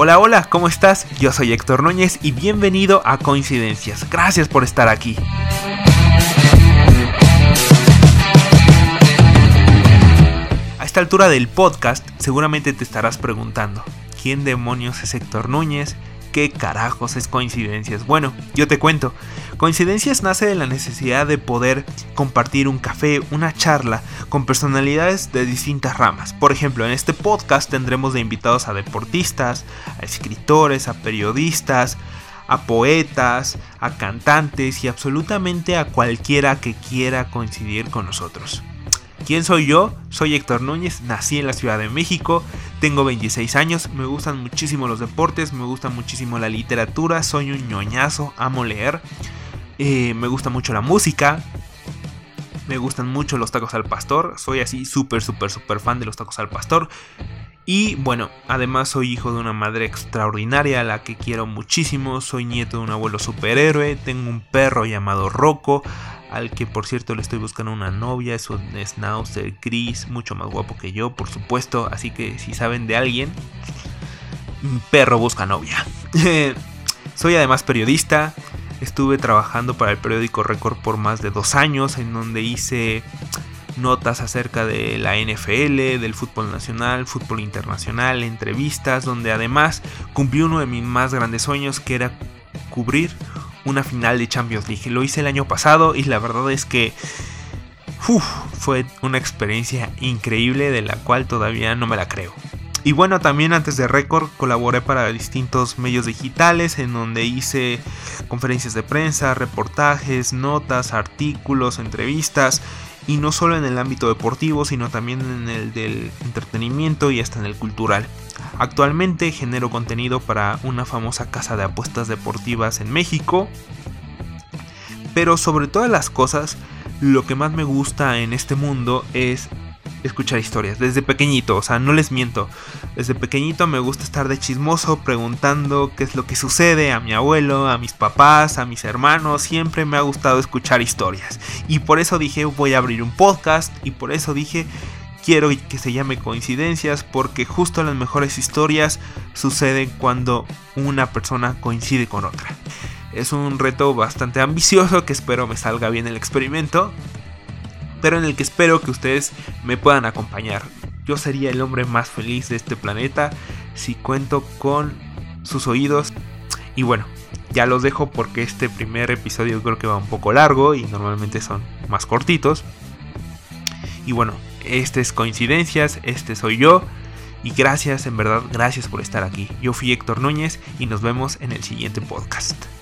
Hola, hola, ¿cómo estás? Yo soy Héctor Núñez y bienvenido a Coincidencias. Gracias por estar aquí. A esta altura del podcast seguramente te estarás preguntando, ¿quién demonios es Héctor Núñez? ¿Qué carajos es coincidencias? Bueno, yo te cuento. Coincidencias nace de la necesidad de poder compartir un café, una charla con personalidades de distintas ramas. Por ejemplo, en este podcast tendremos de invitados a deportistas, a escritores, a periodistas, a poetas, a cantantes y absolutamente a cualquiera que quiera coincidir con nosotros. ¿Quién soy yo? Soy Héctor Núñez, nací en la Ciudad de México, tengo 26 años, me gustan muchísimo los deportes, me gusta muchísimo la literatura, soy un ñoñazo, amo leer, eh, me gusta mucho la música, me gustan mucho los tacos al pastor, soy así súper, súper, súper fan de los tacos al pastor. Y bueno, además soy hijo de una madre extraordinaria a la que quiero muchísimo, soy nieto de un abuelo superhéroe, tengo un perro llamado Rocco, al que por cierto le estoy buscando una novia, es un schnauzer gris, mucho más guapo que yo, por supuesto, así que si saben de alguien, perro busca novia. Soy además periodista, estuve trabajando para el periódico Record por más de dos años, en donde hice notas acerca de la NFL, del fútbol nacional, fútbol internacional, entrevistas, donde además cumplí uno de mis más grandes sueños, que era cubrir una final de Champions League. Lo hice el año pasado y la verdad es que fue una experiencia increíble de la cual todavía no me la creo. Y bueno, también antes de Record colaboré para distintos medios digitales en donde hice conferencias de prensa, reportajes, notas, artículos, entrevistas y no solo en el ámbito deportivo, sino también en el del entretenimiento y hasta en el cultural. Actualmente genero contenido para una famosa casa de apuestas deportivas en México, pero sobre todas las cosas, lo que más me gusta en este mundo es escuchar historias desde pequeñito, o sea, no les miento. Desde pequeñito me gusta estar de chismoso preguntando qué es lo que sucede a mi abuelo, a mis papás, a mis hermanos, siempre me ha gustado escuchar historias. Y por eso dije, voy a abrir un podcast y por eso dije, quiero que se llame coincidencias porque justo las mejores historias suceden cuando una persona coincide con otra. Es un reto bastante ambicioso que espero me salga bien el experimento, pero en el que espero que ustedes me puedan acompañar. Yo sería el hombre más feliz de este planeta si cuento con sus oídos. Y bueno, ya los dejo porque este primer episodio creo que va un poco largo y normalmente son más cortitos. Y bueno, este es coincidencias, este soy yo. Y gracias, en verdad, gracias por estar aquí. Yo fui Héctor Núñez y nos vemos en el siguiente podcast.